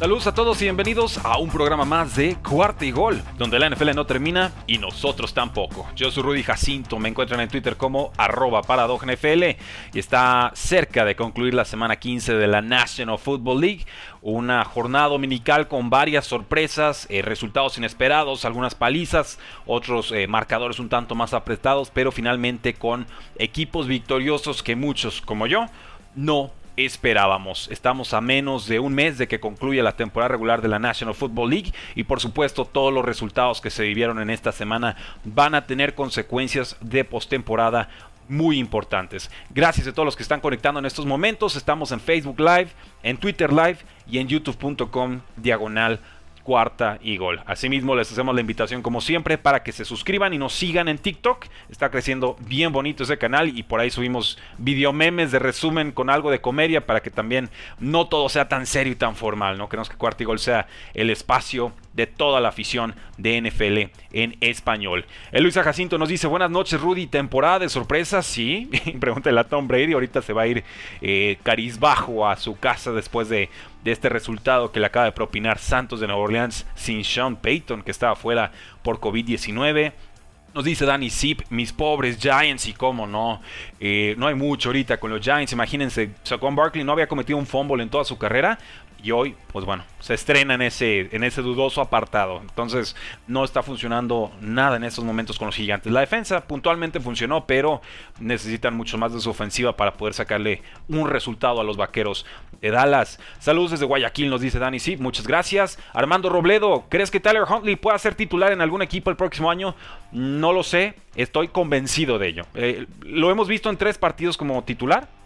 Saludos a todos y bienvenidos a un programa más de Cuarta y Gol, donde la NFL no termina y nosotros tampoco. Yo soy Rudy Jacinto, me encuentran en Twitter como arroba NFL y está cerca de concluir la semana 15 de la National Football League, una jornada dominical con varias sorpresas, eh, resultados inesperados, algunas palizas, otros eh, marcadores un tanto más apretados, pero finalmente con equipos victoriosos que muchos, como yo, no esperábamos. Estamos a menos de un mes de que concluya la temporada regular de la National Football League y por supuesto todos los resultados que se vivieron en esta semana van a tener consecuencias de postemporada muy importantes. Gracias a todos los que están conectando en estos momentos. Estamos en Facebook Live, en Twitter Live y en youtube.com diagonal cuarta y gol. Asimismo, les hacemos la invitación como siempre para que se suscriban y nos sigan en TikTok. Está creciendo bien bonito ese canal y por ahí subimos video memes de resumen con algo de comedia para que también no todo sea tan serio y tan formal. No queremos que cuarta y gol sea el espacio de toda la afición de NFL en español. El Luisa Jacinto nos dice, buenas noches Rudy, temporada de sorpresas, sí, pregúntale a Tom Brady, ahorita se va a ir eh, carizbajo a su casa después de de este resultado que le acaba de propinar Santos de Nueva Orleans sin Sean Payton, que estaba fuera por COVID-19. Nos dice Danny Zip, mis pobres Giants, y cómo no, eh, no hay mucho ahorita con los Giants. Imagínense, Saquon Barkley no había cometido un fumble en toda su carrera y hoy, pues bueno, se estrena en ese, en ese dudoso apartado. Entonces, no está funcionando nada en estos momentos con los gigantes. La defensa puntualmente funcionó, pero necesitan mucho más de su ofensiva para poder sacarle un resultado a los vaqueros de Dallas. Saludos desde Guayaquil, nos dice Danny Sí, muchas gracias. Armando Robledo, ¿crees que Tyler Huntley pueda ser titular en algún equipo el próximo año? No lo sé, estoy convencido de ello. Eh, lo hemos visto en tres partidos como titular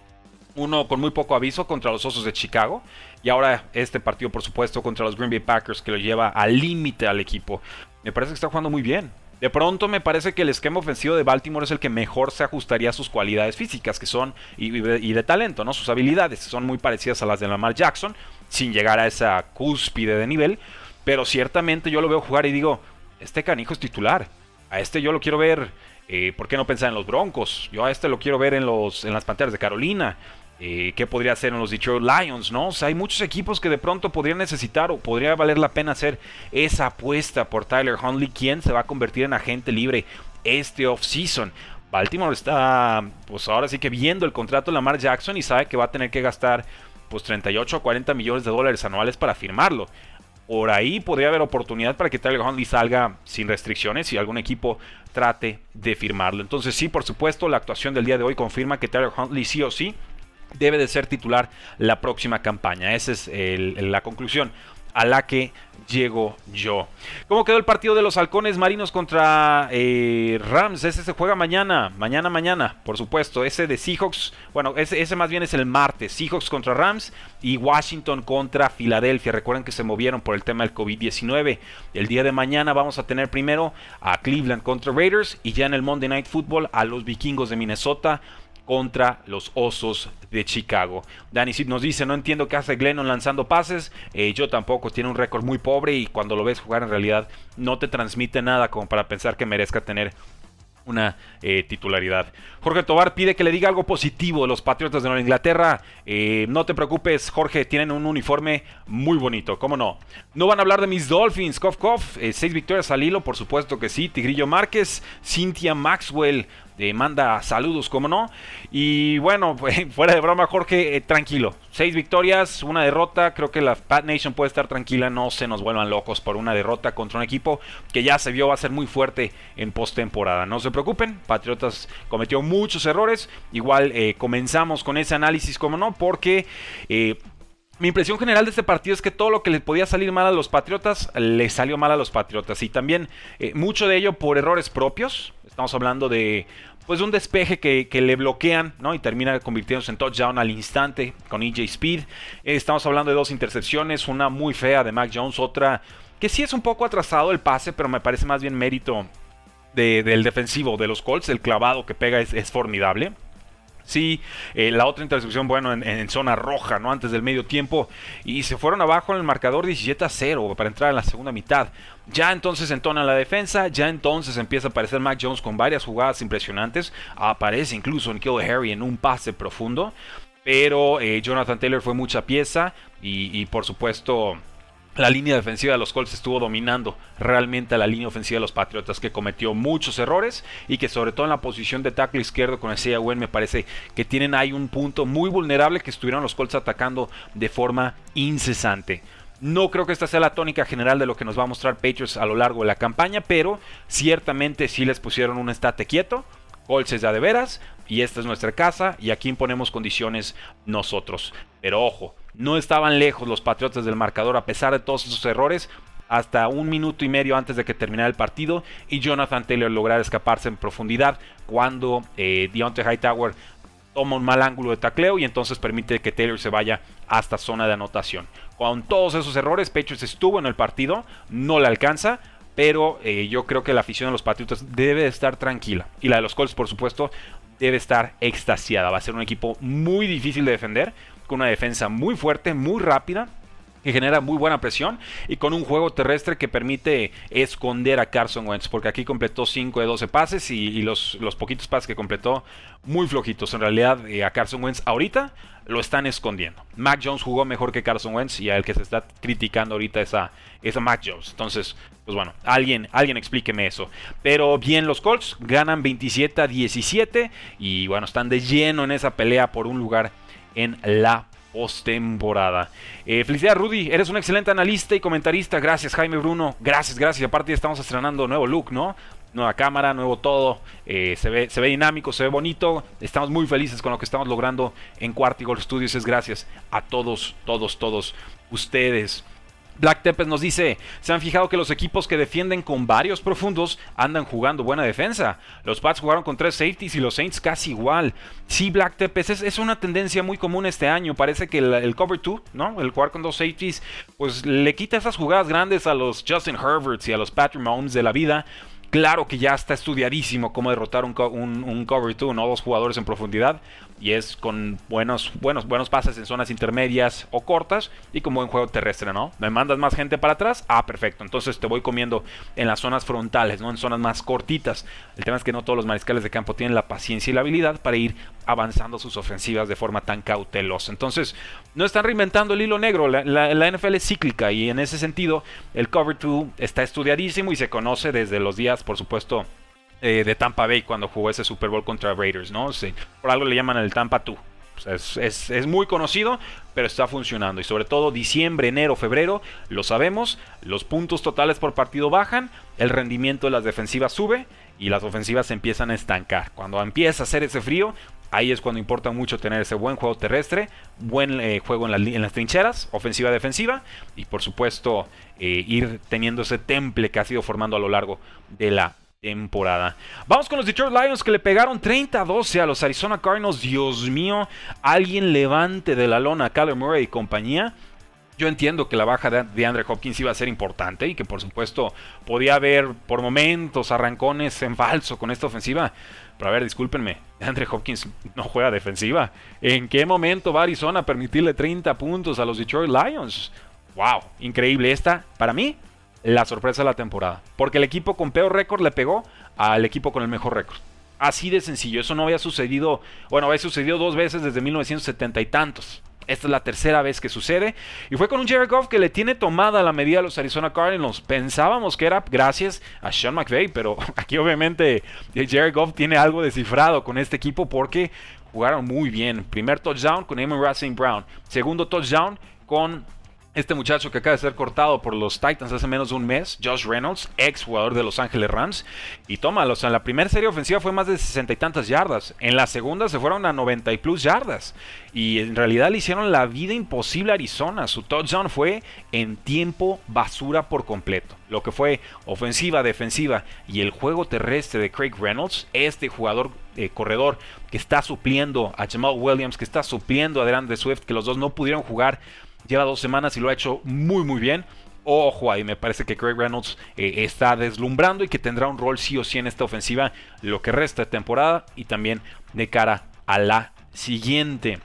uno con muy poco aviso contra los Osos de Chicago y ahora este partido por supuesto contra los Green Bay Packers que lo lleva al límite al equipo. Me parece que está jugando muy bien. De pronto me parece que el esquema ofensivo de Baltimore es el que mejor se ajustaría a sus cualidades físicas que son y, de, talento, ¿no? Sus habilidades son muy parecidas a las de Lamar Jackson sin llegar a esa cúspide de nivel, pero ciertamente yo lo veo jugar y digo, este canijo es titular. A este yo lo quiero ver eh, ¿Por qué no pensar en los Broncos? Yo a este lo quiero ver en, los, en las Panteras de Carolina. Eh, ¿Qué podría hacer en los Detroit Lions? ¿no? Hay muchos equipos que de pronto podrían necesitar o podría valer la pena hacer esa apuesta por Tyler Huntley, quien se va a convertir en agente libre este off-season. Baltimore está, pues ahora sí que viendo el contrato de Lamar Jackson y sabe que va a tener que gastar pues 38 o 40 millones de dólares anuales para firmarlo. Por ahí podría haber oportunidad para que Tyler Huntley salga sin restricciones y algún equipo trate de firmarlo. Entonces sí, por supuesto, la actuación del día de hoy confirma que Tyler Huntley sí o sí debe de ser titular la próxima campaña. Esa es la conclusión a la que llego yo. ¿Cómo quedó el partido de los halcones marinos contra eh, Rams? Ese se juega mañana, mañana, mañana, por supuesto. Ese de Seahawks, bueno, ese, ese, más bien es el martes. Seahawks contra Rams y Washington contra Filadelfia. Recuerden que se movieron por el tema del COVID-19. El día de mañana vamos a tener primero a Cleveland contra Raiders y ya en el Monday Night Football a los vikingos de Minnesota contra los Osos de Chicago. Danny Sid nos dice, no entiendo qué hace Glennon lanzando pases, eh, yo tampoco, tiene un récord muy pobre y cuando lo ves jugar en realidad no te transmite nada como para pensar que merezca tener una eh, titularidad. Jorge Tobar pide que le diga algo positivo de los Patriotas de Nueva Inglaterra. Eh, no te preocupes, Jorge, tienen un uniforme muy bonito, ¿cómo no? No van a hablar de mis Dolphins, Kof Kof, seis victorias al hilo, por supuesto que sí. Tigrillo Márquez, Cynthia Maxwell, manda saludos, como no. Y bueno, fuera de broma, Jorge, eh, tranquilo. Seis victorias, una derrota. Creo que la Pat Nation puede estar tranquila. No se nos vuelvan locos por una derrota contra un equipo que ya se vio va a ser muy fuerte en postemporada. No se preocupen, Patriotas cometió muchos errores. Igual eh, comenzamos con ese análisis, como no, porque. Eh, mi impresión general de este partido es que todo lo que le podía salir mal a los Patriotas, le salió mal a los Patriotas. Y también eh, mucho de ello por errores propios. Estamos hablando de pues un despeje que, le bloquean, ¿no? Y termina convirtiéndose en touchdown al instante con EJ Speed. Estamos hablando de dos intercepciones, una muy fea de Mac Jones, otra que sí es un poco atrasado el pase, pero me parece más bien mérito del defensivo de los Colts. El clavado que pega es formidable. Sí, eh, la otra intercepción, bueno, en, zona roja, ¿no? Antes del medio tiempo. Y se fueron abajo en el marcador 17 a 0 para entrar en la segunda mitad. Ya entonces entona la defensa, ya entonces empieza a aparecer Mac Jones con varias jugadas impresionantes. Aparece incluso en Kill Harry en un pase profundo. Pero eh, Jonathan Taylor fue mucha pieza y por supuesto la línea defensiva de los Colts estuvo dominando realmente a la línea ofensiva de los Patriotas, que cometió muchos errores y que sobre todo en la posición de tackle izquierdo con el Wen me parece que tienen ahí un punto muy vulnerable que estuvieron los Colts atacando de forma incesante. No creo que esta sea la tónica general de lo que nos va a mostrar Patriots a lo largo de la campaña, pero ciertamente sí les pusieron un estate quieto, Colts es ya de veras y esta es nuestra casa y aquí imponemos condiciones nosotros. Pero ojo, no estaban lejos los Patriotas del marcador a pesar de todos esos errores hasta un minuto y medio antes de que terminara el partido y Jonathan Taylor lograra escaparse en profundidad cuando eh, Deontay Hightower toma un mal ángulo de tacleo y entonces permite que Taylor se vaya hasta zona de anotación. Con todos esos errores, Patriots estuvo en el partido, no le alcanza, pero eh, yo creo que la afición de los Patriotas debe estar tranquila. Y la de los Colts, por supuesto, debe estar extasiada. Va a ser un equipo muy difícil de defender, con una defensa muy fuerte, muy rápida que genera muy buena presión y con un juego terrestre que permite esconder a Carson Wentz, porque aquí completó 5 de 12 pases y, los, los, poquitos pases que completó muy flojitos. En realidad eh, a Carson Wentz ahorita lo están escondiendo. Mac Jones jugó mejor que Carson Wentz y al que se está criticando ahorita es a, es a Mac Jones. Entonces, pues bueno, alguien, alguien explíqueme eso. Pero bien, los Colts ganan 27 a 17 y bueno, están de lleno en esa pelea por un lugar en la postemporada. Eh, felicidades Rudy, eres un excelente analista y comentarista. Gracias Jaime Bruno, gracias, gracias. Aparte estamos estrenando nuevo look, ¿no? Nueva cámara, nuevo todo. Eh, se, ve, se ve dinámico, se ve bonito. Estamos muy felices con lo que estamos logrando en Cuartigol Studios. Es gracias a todos, todos, todos ustedes. Black Tepes nos dice, ¿se han fijado que los equipos que defienden con varios profundos andan jugando buena defensa? Los Pats jugaron con tres safeties y los Saints casi igual. Sí, Black Tepes, es, una tendencia muy común este año. Parece que el, cover 2, ¿no? El jugar con dos safeties, pues le quita esas jugadas grandes a los Justin Herberts y a los Patrick Mahomes de la vida. Claro que ya está estudiadísimo cómo derrotar un, un cover 2, ¿no? Dos jugadores en profundidad y es con buenos, buenos, buenos pases en zonas intermedias o cortas y con buen juego terrestre, ¿no? ¿Me mandas más gente para atrás? Ah, perfecto. Entonces te voy comiendo en las zonas frontales, ¿no? En zonas más cortitas. El tema es que no todos los mariscales de campo tienen la paciencia y la habilidad para ir avanzando sus ofensivas de forma tan cautelosa. Entonces, no están reinventando el hilo negro. La, la NFL es cíclica y en ese sentido el Cover 2 está estudiadísimo y se conoce desde los días, por supuesto, eh, de Tampa Bay cuando jugó ese Super Bowl contra Raiders, ¿no? por algo le llaman el Tampa 2. es, muy conocido, pero está funcionando. Y sobre todo diciembre, enero, febrero, lo sabemos, los puntos totales por partido bajan, el rendimiento de las defensivas sube y las ofensivas se empiezan a estancar. Cuando empieza a hacer ese frío, ahí es cuando importa mucho tener ese buen juego terrestre, buen eh, juego en, las trincheras, ofensiva, defensiva, y por supuesto eh, ir teniendo ese temple que ha sido formando a lo largo de la temporada. Vamos con los Detroit Lions que le pegaron 30-12 a los Arizona Cardinals. Dios mío, alguien levante de la lona a Kyler Murray y compañía. Yo entiendo que la baja de Andre Hopkins iba a ser importante y que por supuesto podía haber por momentos arrancones en falso con esta ofensiva. Pero a ver, discúlpenme, Andre Hopkins no juega defensiva. ¿En qué momento va Arizona a permitirle 30 puntos a los Detroit Lions? ¡Wow! Increíble esta, para mí, la sorpresa de la temporada. Porque el equipo con peor récord le pegó al equipo con el mejor récord. Así de sencillo. Eso no había sucedido, bueno, había sucedido dos veces desde 1970 y tantos. Esta es la tercera vez que sucede. Y fue con un Jared Goff que le tiene tomada la medida a los Arizona Cardinals. Pensábamos que era gracias a Sean McVay, pero aquí obviamente Jared Goff tiene algo descifrado con este equipo porque jugaron muy bien. Primer touchdown con Amon Racing Brown. Segundo touchdown con este muchacho que acaba de ser cortado por los Titans hace menos de un mes, Josh Reynolds, ex jugador de Los Ángeles Rams, y tómalo, o sea, en la primera serie ofensiva fue más de 60 y tantas yardas, en la segunda se fueron a 90 y plus yardas, y en realidad le hicieron la vida imposible a Arizona, su touchdown fue en tiempo basura por completo, lo que fue ofensiva, defensiva y el juego terrestre de Craig Reynolds, este jugador eh, corredor que está supliendo a Jamal Williams, que está supliendo a DeAndre Swift, que los dos no pudieron jugar Lleva dos semanas y lo ha hecho muy muy bien. Ojo ahí, me parece que Craig Reynolds eh, está deslumbrando y que tendrá un rol sí o sí en esta ofensiva lo que resta de temporada y también de cara a la siguiente.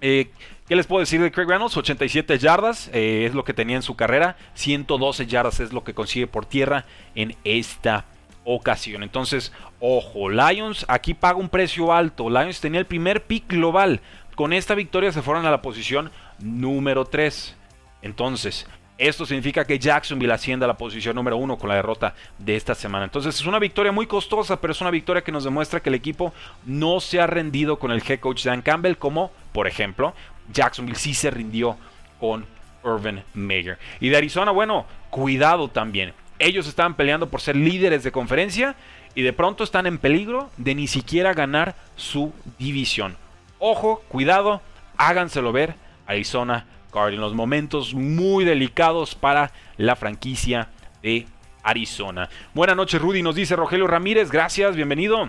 Eh, ¿Qué les puedo decir de Craig Reynolds? 87 yardas eh, es lo que tenía en su carrera, 112 yardas es lo que consigue por tierra en esta ocasión. Entonces, ojo, Lions aquí paga un precio alto. Lions tenía el primer pick global. Con esta victoria se fueron a la posición número 3. Entonces, esto significa que Jacksonville asciende a la posición número 1 con la derrota de esta semana. Entonces es una victoria muy costosa, pero es una victoria que nos demuestra que el equipo no se ha rendido con el head coach Dan Campbell, como por ejemplo Jacksonville sí se rindió con Irvin Mayer. Y de Arizona, bueno, cuidado también. Ellos estaban peleando por ser líderes de conferencia y de pronto están en peligro de ni siquiera ganar su división. Ojo, cuidado, háganselo ver Arizona Cardinals. Momentos muy delicados para la franquicia de Arizona. Buenas noches, Rudy, nos dice Rogelio Ramírez. Gracias, bienvenido.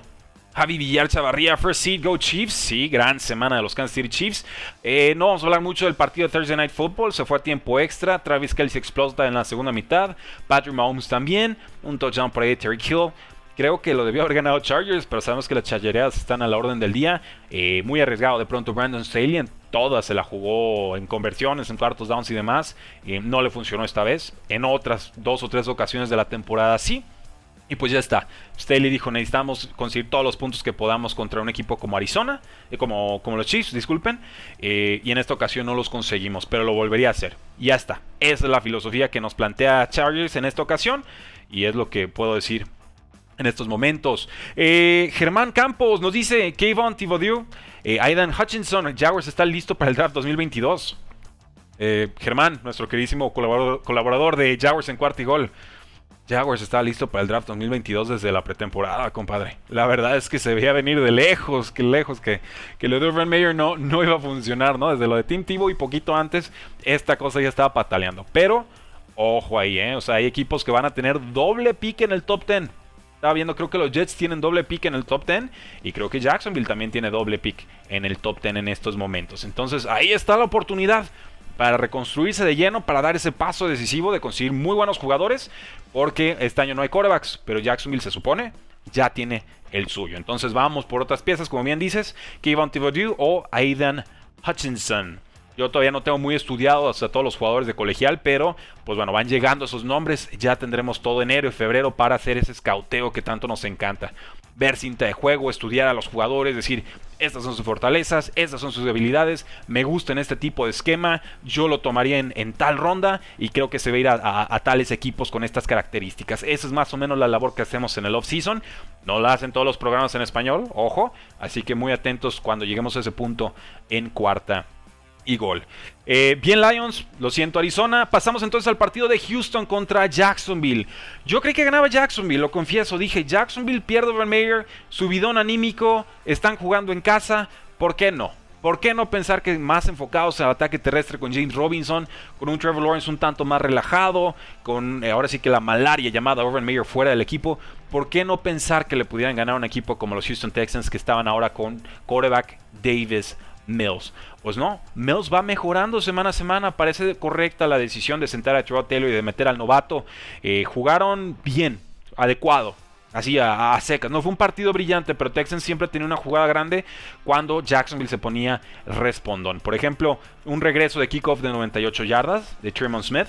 Javi Villar Chavarría, First Seed, Go Chiefs. Sí, gran semana de los Kansas City Chiefs. Eh, no vamos a hablar mucho del partido de Thursday Night Football. Se fue a tiempo extra. Travis Kelsey explota en la segunda mitad. Patrick Mahomes también. Un touchdown por ahí de Terry Hill. Creo que lo debió haber ganado Chargers, pero sabemos que las chargereas están a la orden del día. Eh, muy arriesgado de pronto Brandon Staley. En todas se la jugó en conversiones, en cuartos downs y demás. Eh, no le funcionó esta vez. En otras dos o tres ocasiones de la temporada sí. Y pues ya está. Staley dijo, necesitamos conseguir todos los puntos que podamos contra un equipo como Arizona, eh, como, como los Chiefs, disculpen. y en esta ocasión no los conseguimos, pero lo volvería a hacer. Y ya está. Esa es la filosofía que nos plantea Chargers en esta ocasión. Y es lo que puedo decir en estos momentos. Eh, Germán Campos nos dice, Kayvon Thibodeau, eh, Aidan Hutchinson, Jaguars está listo para el draft 2022. Eh, Germán, nuestro queridísimo colaborador, de Jaguars en cuarto y gol. Jaguars está listo para el draft 2022 desde la pretemporada, compadre. La verdad es que se veía venir de lejos, que lejos, que, que lo de Urban Meyer no, no iba a funcionar, ¿no? Desde lo de Tim Tebow y poquito antes, esta cosa ya estaba pataleando. Pero, ojo ahí, ¿eh? O sea, hay equipos que van a tener doble pique en el top 10. Estaba viendo, creo que los Jets tienen doble pick en el top 10 y creo que Jacksonville también tiene doble pick en el top 10 en estos momentos. Entonces ahí está la oportunidad para reconstruirse de lleno, para dar ese paso decisivo de conseguir muy buenos jugadores, porque este año no hay corebacks, pero Jacksonville se supone ya tiene el suyo. Entonces vamos por otras piezas, como bien dices, Kevin Thibodeau o Aidan Hutchinson. Yo todavía no tengo muy estudiado a todos los jugadores de colegial, pero pues bueno, van llegando esos nombres. Ya tendremos todo enero y febrero para hacer ese escauteo que tanto nos encanta. Ver cinta de juego, estudiar a los jugadores, decir, estas son sus fortalezas, estas son sus debilidades, me gusta en este tipo de esquema, yo lo tomaría en, tal ronda y creo que se va a ir a, tales equipos con estas características. Esa es más o menos la labor que hacemos en el off-season. No la hacen todos los programas en español, ojo, así que muy atentos cuando lleguemos a ese punto en cuarta y gol. Eh, bien Lions, lo siento Arizona. Pasamos entonces al partido de Houston contra Jacksonville. Yo creí que ganaba Jacksonville, lo confieso. Dije, Jacksonville pierde Van Mayer, subidón anímico, están jugando en casa. ¿Por qué no? ¿Por qué no pensar que más enfocados al ataque terrestre con James Robinson, con un Trevor Lawrence un tanto más relajado, con eh, ahora sí que la malaria llamada Urban Mayer fuera del equipo? ¿Por qué no pensar que le pudieran ganar a un equipo como los Houston Texans que estaban ahora con quarterback Davis Mills. Pues no, Mills va mejorando semana a semana. Parece correcta la decisión de sentar a Taylor y de meter al novato. Eh, jugaron bien, adecuado. Así a, secas. No fue un partido brillante, pero Texans siempre tenía una jugada grande cuando Jacksonville se ponía respondón. Por ejemplo, un regreso de kickoff de 98 yardas de Tremont Smith.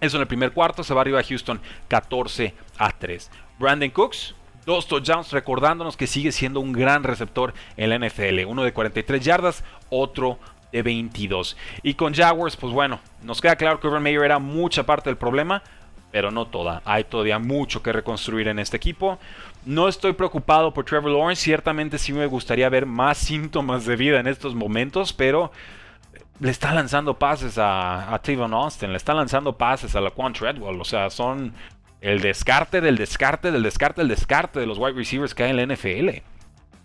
Eso en el primer cuarto se va arriba a Houston 14 a 3. Brandon Cooks Dos touchdowns recordándonos que sigue siendo un gran receptor en la NFL. Uno de 43 yardas, otro de 22. Y con Jaguars, pues bueno, nos queda claro que Urban Meyer era mucha parte del problema, pero no toda. Hay todavía mucho que reconstruir en este equipo. No estoy preocupado por Trevor Lawrence. Ciertamente sí me gustaría ver más síntomas de vida en estos momentos, pero le está lanzando pases a, a Austin, le está lanzando pases a la Quan Treadwell. O sea, son el descarte del descarte del descarte del descarte de los wide receivers que hay en la NFL.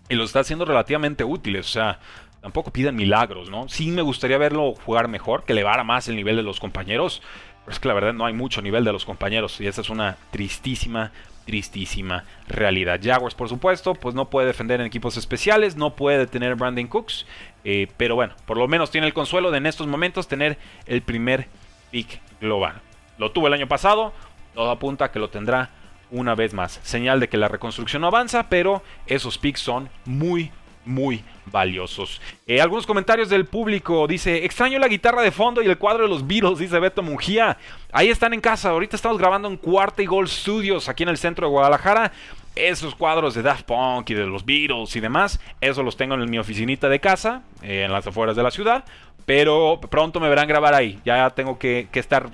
Y lo está haciendo relativamente útiles. O sea, tampoco piden milagros, ¿no? Sí me gustaría verlo jugar mejor, que elevara más el nivel de los compañeros. Pero es que la verdad no hay mucho nivel de los compañeros. Y esa es una tristísima, tristísima realidad. Jaguars, por supuesto, pues no puede defender en equipos especiales, no puede tener Brandon Cooks. Eh, pero bueno, por lo menos tiene el consuelo de en estos momentos tener el primer pick global. Lo tuvo el año pasado, todo apunta a que lo tendrá una vez más. Señal de que la reconstrucción no avanza, pero esos picks son muy, muy valiosos. Eh, algunos comentarios del público. Dice, extraño la guitarra de fondo y el cuadro de los Beatles, dice Beto Mungía. Ahí están en casa. Ahorita estamos grabando en Cuarta y Gol Studios, aquí en el centro de Guadalajara. Esos cuadros de Daft Punk y de los Beatles y demás, eso los tengo en mi oficinita de casa, eh, en las afueras de la ciudad. Pero pronto me verán grabar ahí. Ya tengo que, estar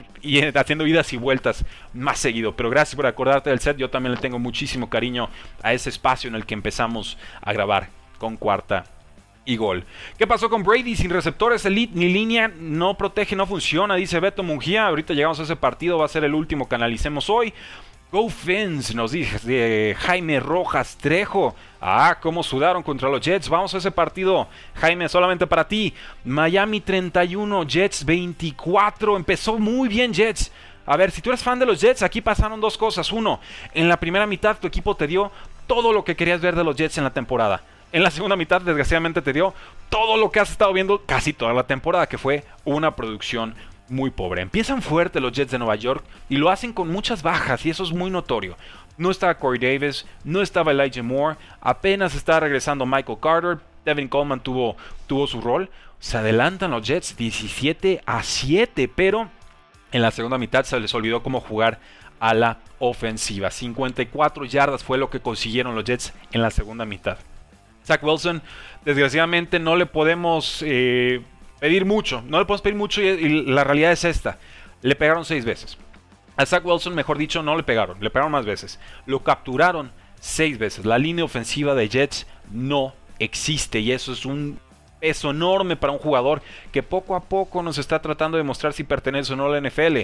haciendo idas y vueltas más seguido. Pero gracias por acordarte del set. Yo también le tengo muchísimo cariño a ese espacio en el que empezamos a grabar con cuarta y gol. ¿Qué pasó con Brady? Sin receptores elite ni línea, no protege, no funciona, dice Beto Mungía. Ahorita llegamos a ese partido, va a ser el último que analicemos hoy. Go Fins, nos dice Jaime Rojas Trejo. Ah, cómo sudaron contra los Jets. Vamos a ese partido, Jaime, solamente para ti. Miami 31, Jets 24. Empezó muy bien Jets. A ver, si tú eres fan de los Jets, aquí pasaron dos cosas. Uno, en la primera mitad tu equipo te dio todo lo que querías ver de los Jets en la temporada en la segunda mitad, desgraciadamente, te dio todo lo que has estado viendo casi toda la temporada, que fue una producción muy pobre. Empiezan fuerte los Jets de Nueva York y lo hacen con muchas bajas y eso es muy notorio. No estaba Corey Davis, no estaba Elijah Moore, apenas está regresando Michael Carter, Devin Coleman tuvo, tuvo su rol. Se adelantan los Jets 17 a 7, pero en la segunda mitad se les olvidó cómo jugar a la ofensiva. 54 yardas fue lo que consiguieron los Jets en la segunda mitad. Zach Wilson, desgraciadamente no le podemos eh, pedir mucho. No le podemos pedir mucho y, la realidad es esta. Le pegaron seis veces. A Zach Wilson, mejor dicho, no le pegaron. Le pegaron más veces. Lo capturaron seis veces. La línea ofensiva de Jets no existe y eso es un peso enorme para un jugador que poco a poco nos está tratando de mostrar si pertenece o no a la NFL.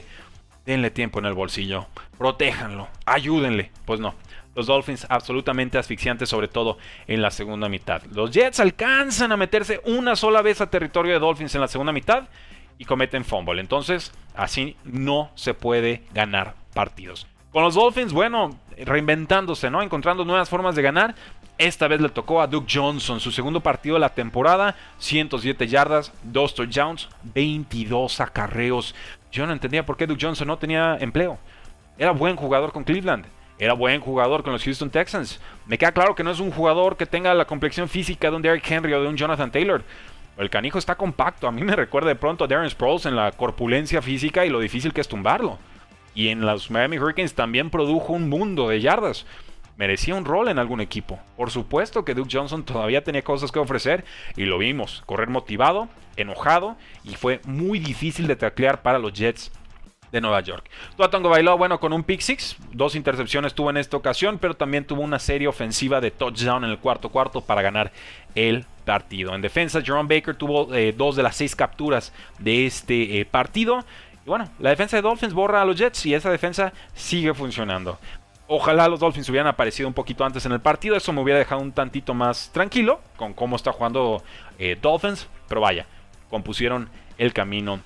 Denle tiempo en el bolsillo, protéjanlo, ayúdenle. Pues no, los Dolphins absolutamente asfixiantes, sobre todo en la segunda mitad. Los Jets alcanzan a meterse una sola vez a territorio de Dolphins en la segunda mitad y cometen fumble. Entonces, así no se puede ganar partidos. Con los Dolphins, bueno, reinventándose, ¿no? Encontrando nuevas formas de ganar. Esta vez le tocó a Duke Johnson, su segundo partido de la temporada, 107 yardas, 2 touchdowns, 22 acarreos. Yo no entendía por qué Duke Johnson no tenía empleo. Era buen jugador con Cleveland. Era buen jugador con los Houston Texans. Me queda claro que no es un jugador que tenga la complexión física de un Derrick Henry o de un Jonathan Taylor. El canijo está compacto. A mí me recuerda de pronto a Darren Sproles en la corpulencia física y lo difícil que es tumbarlo. Y en los Miami Hurricanes también produjo un mundo de yardas. Merecía un rol en algún equipo. Por supuesto que Duke Johnson todavía tenía cosas que ofrecer y lo vimos. Correr motivado, enojado y fue muy difícil de taclear para los Jets de Nueva York. Tua bailó bueno con un pick six, dos intercepciones tuvo en esta ocasión, pero también tuvo una serie ofensiva de touchdown en el cuarto cuarto para ganar el partido. En defensa, Jerome Baker tuvo eh, dos de las seis capturas de este eh, partido. Y bueno, la defensa de Dolphins borra a los Jets y esa defensa sigue funcionando. Ojalá los Dolphins hubieran aparecido un poquito antes en el partido. Eso me hubiera dejado un tantito más tranquilo con cómo está jugando eh, Dolphins. Pero vaya, compusieron el camino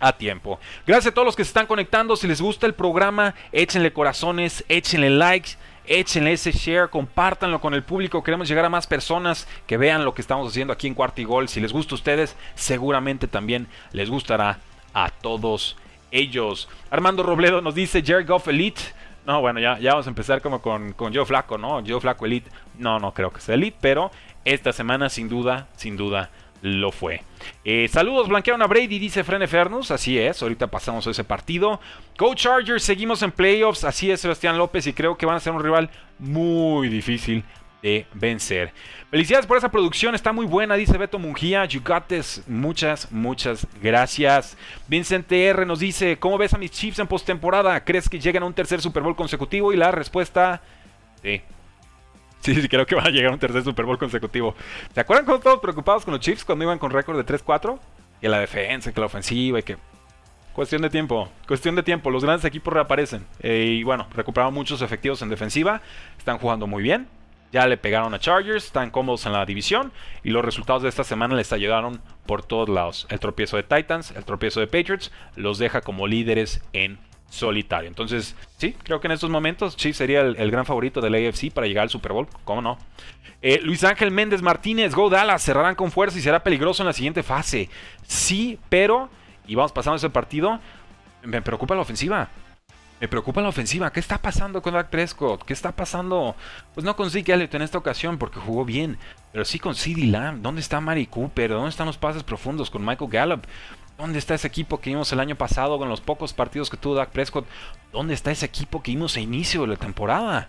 a tiempo. Gracias a todos los que se están conectando. Si les gusta el programa, échenle corazones, échenle likes, échenle ese share, compártanlo con el público. Queremos llegar a más personas que vean lo que estamos haciendo aquí en Cuarto y Gol. Si les gusta a ustedes, seguramente también les gustará a todos ellos. Armando Robledo nos dice Jared Goff Elite. No, bueno, ya, ya vamos a empezar como con, con Joe Flaco, ¿no? Joe Flaco Elite. No, no creo que sea Elite, pero esta semana sin duda, sin duda lo fue. Eh, saludos, blanquearon a Brady, dice Frene Fernus. Así es, ahorita pasamos a ese partido. Go Chargers, seguimos en playoffs. Así es, Sebastián López, y creo que van a ser un rival muy difícil de vencer. Felicidades por esa producción, está muy buena, dice Beto Mungía. Yucates, muchas, muchas gracias. Vincent R nos dice: ¿Cómo ves a mis Chiefs en postemporada? ¿Crees que lleguen a un tercer Super Bowl consecutivo? Y la respuesta: Sí, Sí, sí, creo que van a llegar un tercer Super Bowl consecutivo. ¿Se acuerdan cuando estábamos preocupados con los Chiefs cuando iban con récord de 3-4? que la defensa, que la ofensiva y que... Cuestión de tiempo, cuestión de tiempo. Los grandes equipos reaparecen. Eh, y bueno, recuperaron muchos efectivos en defensiva. Están jugando muy bien. Ya le pegaron a Chargers, están cómodos en la división y los resultados de esta semana les ayudaron por todos lados. El tropiezo de Titans, el tropiezo de Patriots, los deja como líderes en solitario. Entonces, sí, creo que en estos momentos Chiefs sería el, gran favorito del AFC para llegar al Super Bowl. ¿Cómo no? Eh, Luis Ángel Méndez Martínez, Go Dallas, cerrarán con fuerza y será peligroso en la siguiente fase. Sí, pero, y vamos pasando ese partido, me preocupa la ofensiva. Me preocupa la ofensiva. ¿Qué está pasando con Dak Prescott? ¿Qué está pasando? Pues no con Zeke en esta ocasión porque jugó bien. Pero sí con CeeDee Lamb. ¿Dónde está Mari Cooper? ¿Dónde están los pases profundos con Michael Gallup? ¿Dónde está ese equipo que vimos el año pasado con los pocos partidos que tuvo Dak Prescott? ¿Dónde está ese equipo que vimos a inicio de la temporada?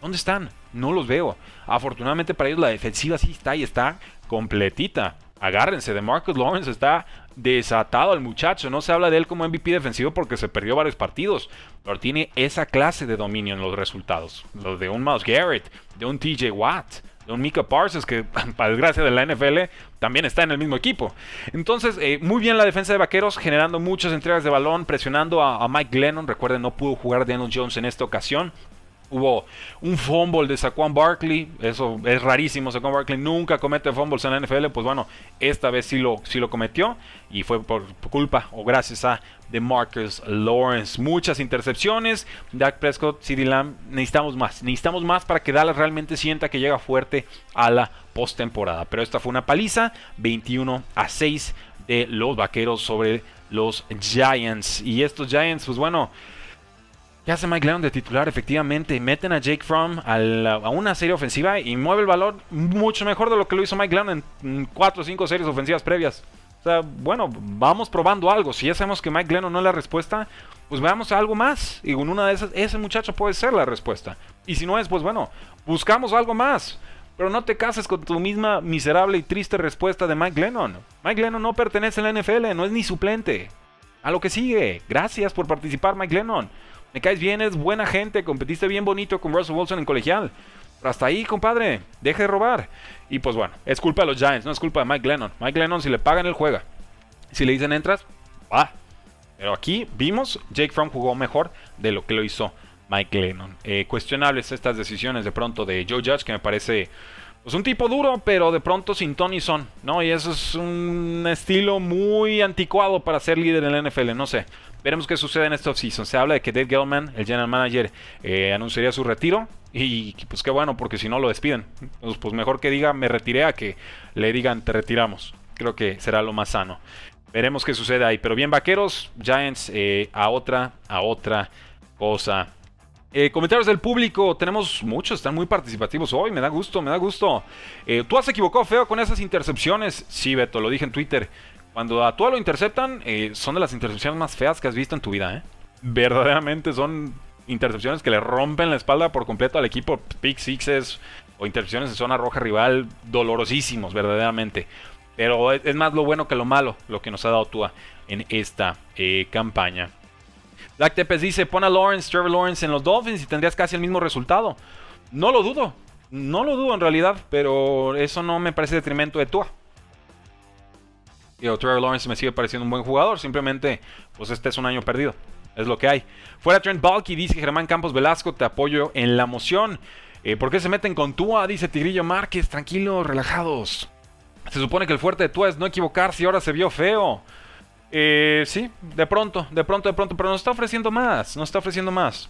¿Dónde están? No los veo. Afortunadamente para ellos la defensiva sí está y está completita. Agárrense, de Marcus Lawrence está desatado el muchacho. No se habla de él como MVP defensivo porque se perdió varios partidos. Pero tiene esa clase de dominio en los resultados. Los de un Miles Garrett, de un TJ Watt, un Mika Parsons, que para desgracia de la NFL también está en el mismo equipo. Entonces, eh, muy bien la defensa de Vaqueros, generando muchas entregas de balón, presionando a, a Mike Glennon. Recuerden, no pudo jugar Daniel Jones en esta ocasión. Hubo un fumble de Saquon Barkley, eso es rarísimo, Saquon Barkley nunca comete fumbles en la NFL, pues bueno, esta vez sí lo, sí lo cometió y fue por, culpa o gracias a Marcus Lawrence. Muchas intercepciones, Dak Prescott, CeeDee Lamb, necesitamos más, necesitamos más para que Dallas realmente sienta que llega fuerte a la postemporada, pero esta fue una paliza, 21 a 6 de los Vaqueros sobre los Giants y estos Giants, pues bueno, ¿Qué hace Mike Leon de titular? Efectivamente, meten a Jake Fromm a, una serie ofensiva y mueve el valor mucho mejor de lo que lo hizo Mike Leon en 4 o 5 series ofensivas previas. O sea, bueno, vamos probando algo. Si ya sabemos que Mike Lennon no es la respuesta, pues veamos algo más. Y con una de esas, ese muchacho puede ser la respuesta. Y si no es, pues bueno, buscamos algo más. Pero no te cases con tu misma miserable y triste respuesta de Mike Lennon. Mike Lennon no pertenece a la NFL, no es ni suplente. A lo que sigue. Gracias por participar, Mike Lennon. Me caes bien, es buena gente, competiste bien bonito con Russell Wilson en colegial. Pero hasta ahí, compadre, deje de robar. Y pues bueno, es culpa de los Giants, no es culpa de Mike Lennon. Mike Lennon, si le pagan, él juega. Si le dicen entras, va. Pero aquí vimos, Jake Fromm jugó mejor de lo que lo hizo Mike Lennon. Eh, cuestionables estas decisiones de pronto de Joe Judge, que me parece pues un tipo duro, pero de pronto sin Tony Son, ¿no? Y eso es un estilo muy anticuado para ser líder en la NFL, no sé. Veremos qué sucede en esta offseason. Se habla de que Dave Gelman, el general manager, eh, anunciaría su retiro. Y pues qué bueno, porque si no lo despiden. Pues, mejor que diga me retiré a que le digan te retiramos. Creo que será lo más sano. Veremos qué sucede ahí. Pero bien, vaqueros, Giants eh, a otra, a otra cosa. Eh, comentarios del público, tenemos muchos, están muy participativos hoy, me da gusto, me da gusto. Tú has equivocado feo con esas intercepciones. Sí, Beto, lo dije en Twitter. Cuando a Tua lo interceptan, eh, son de las intercepciones más feas que has visto en tu vida, ¿eh? Verdaderamente son intercepciones que le rompen la espalda por completo al equipo. Pick sixes o intercepciones en zona roja rival, dolorosísimos, verdaderamente. Pero es, más lo bueno que lo malo, lo que nos ha dado Tua en esta eh, campaña. Black Tepes dice, pon a Lawrence, Trevor Lawrence en los Dolphins y tendrías casi el mismo resultado. No lo dudo, no lo dudo en realidad, pero eso no me parece detrimento de Tua. Y Trevor Lawrence me sigue pareciendo un buen jugador. Simplemente, pues este es un año perdido. Es lo que hay. Fuera Trent Balky, dice Germán Campos Velasco, te apoyo en la moción. Eh, ¿Por qué se meten con Tua? Dice Tigrillo Márquez, tranquilos, relajados. Se supone que el fuerte de Tua es no equivocarse y ahora se vio feo. Eh, sí, de pronto, de pronto, de pronto, pero nos está ofreciendo más, nos está ofreciendo más.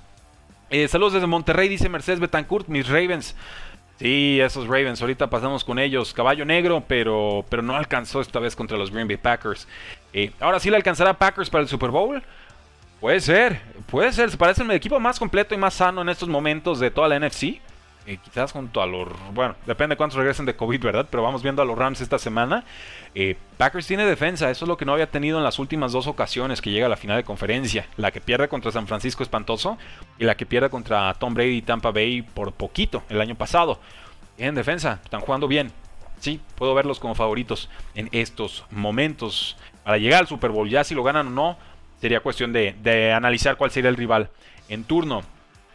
Eh, saludos desde Monterrey, dice Mercedes Betancourt, mis Ravens. Sí, esos Ravens, ahorita pasamos con ellos. Caballo negro, pero, pero no alcanzó esta vez contra los Green Bay Packers. Eh, ahora sí le alcanzará Packers para el Super Bowl. Puede ser, puede ser. Se parece el equipo más completo y más sano en estos momentos de toda la NFC. Eh, quizás junto a los. Bueno, depende de cuántos regresen de COVID, ¿verdad? Pero vamos viendo a los Rams esta semana. Eh, Packers tiene defensa, eso es lo que no había tenido en las últimas dos ocasiones que llega a la final de conferencia. La que pierde contra San Francisco espantoso y la que pierde contra Tom Brady y Tampa Bay por poquito el año pasado. En defensa, están jugando bien. Sí, puedo verlos como favoritos en estos momentos. Para llegar al Super Bowl, ya si lo ganan o no, sería cuestión de, de analizar cuál sería el rival en turno.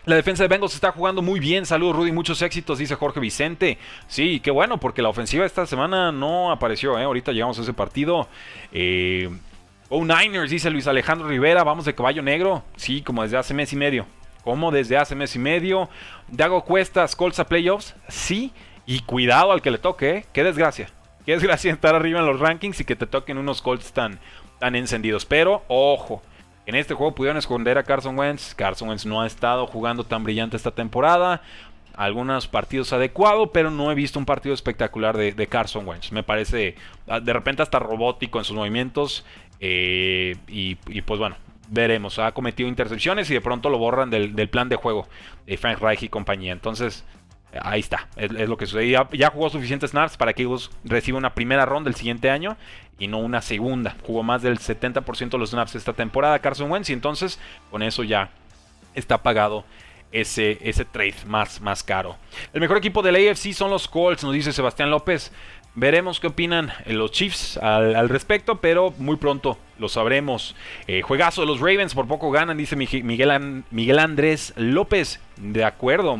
La defensa de Bengals está jugando muy bien. Saludos, Rudy. Muchos éxitos, dice Jorge Vicente. Sí, qué bueno, porque la ofensiva esta semana no apareció. ¿eh? Ahorita llegamos a ese partido. Eh, oh, Niners, dice Luis Alejandro Rivera. Vamos de caballo negro. Sí, como desde hace mes y medio. Como desde hace mes y medio. Dago Cuestas, Colts a playoffs. Sí, y cuidado al que le toque. ¿eh? Qué desgracia. Qué desgracia estar arriba en los rankings y que te toquen unos Colts tan, tan encendidos. Pero, ojo. En este juego pudieron esconder a Carson Wentz. Carson Wentz no ha estado jugando tan brillante esta temporada. Algunos partidos adecuados, pero no he visto un partido espectacular de, Carson Wentz. Me parece ah, de repente hasta robótico en sus movimientos. Eh, y, pues bueno, veremos. Ha cometido intercepciones y de pronto lo borran del, plan de juego de Frank Reich y compañía. Entonces, ahí está. Es, lo que sucede. Ya, jugó suficientes snaps para que Eagles reciba una primera ronda el siguiente año y no una segunda. Jugó más del 70% de los snaps esta temporada Carson Wentz y entonces con eso ya está pagado ese, ese trade más, más caro. El mejor equipo del AFC son los Colts, nos dice Sebastián López. Veremos qué opinan eh, los Chiefs al, respecto, pero muy pronto lo sabremos. Eh, juegazo de los Ravens, por poco ganan, dice Miguel, Miguel Andrés López. De acuerdo,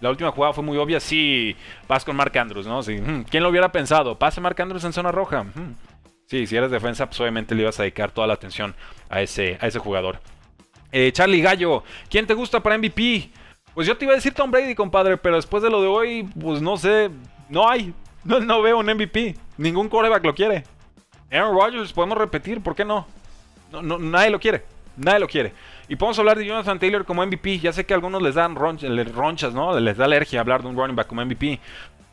la última jugada fue muy obvia. Sí, vas con Mark Andrews, ¿no? Sí. Hmm, ¿Quién lo hubiera pensado? Pase Mark Andrews en zona roja. Hmm. Sí, si eres defensa, pues obviamente le ibas a dedicar toda la atención a ese, a ese jugador. Eh, Charlie Gallo, ¿quién te gusta para MVP? Pues yo te iba a decir Tom Brady, compadre, pero después de lo de hoy, pues no sé, no hay. No, no veo un MVP. Ningún coreback lo quiere. Aaron Rodgers, podemos repetir, ¿por qué no? No, Nadie lo quiere. Nadie lo quiere. Y podemos hablar de Jonathan Taylor como MVP. Ya sé que a algunos les dan ronchas, ¿no? Les da alergia hablar de un running back como MVP.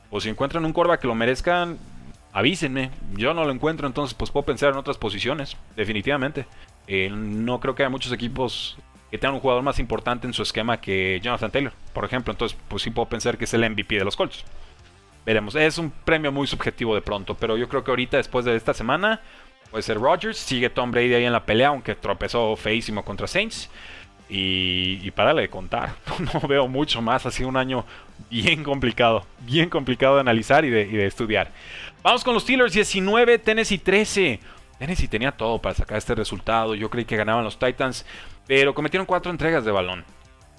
O si encuentran un coreback que lo merezcan, avísenme. Yo no lo encuentro, entonces pues puedo pensar en otras posiciones. Definitivamente. Eh, no creo que haya muchos equipos que tengan un jugador más importante en su esquema que Jonathan Taylor, por ejemplo. Entonces, pues sí puedo pensar que es el MVP de los Colts. Veremos. Es un premio muy subjetivo de pronto, pero yo creo que ahorita, después de esta semana, puede ser Rodgers. Sigue Tom Brady ahí en la pelea, aunque tropezó feísimo contra Saints. Y, y párale de contar. No veo mucho más. Ha sido un año bien complicado. Bien complicado de analizar y de, y de estudiar. Vamos con los Steelers 19, Tennessee 13. Tennessee tenía todo para sacar este resultado. Yo creí que ganaban los Titans, pero cometieron cuatro entregas de balón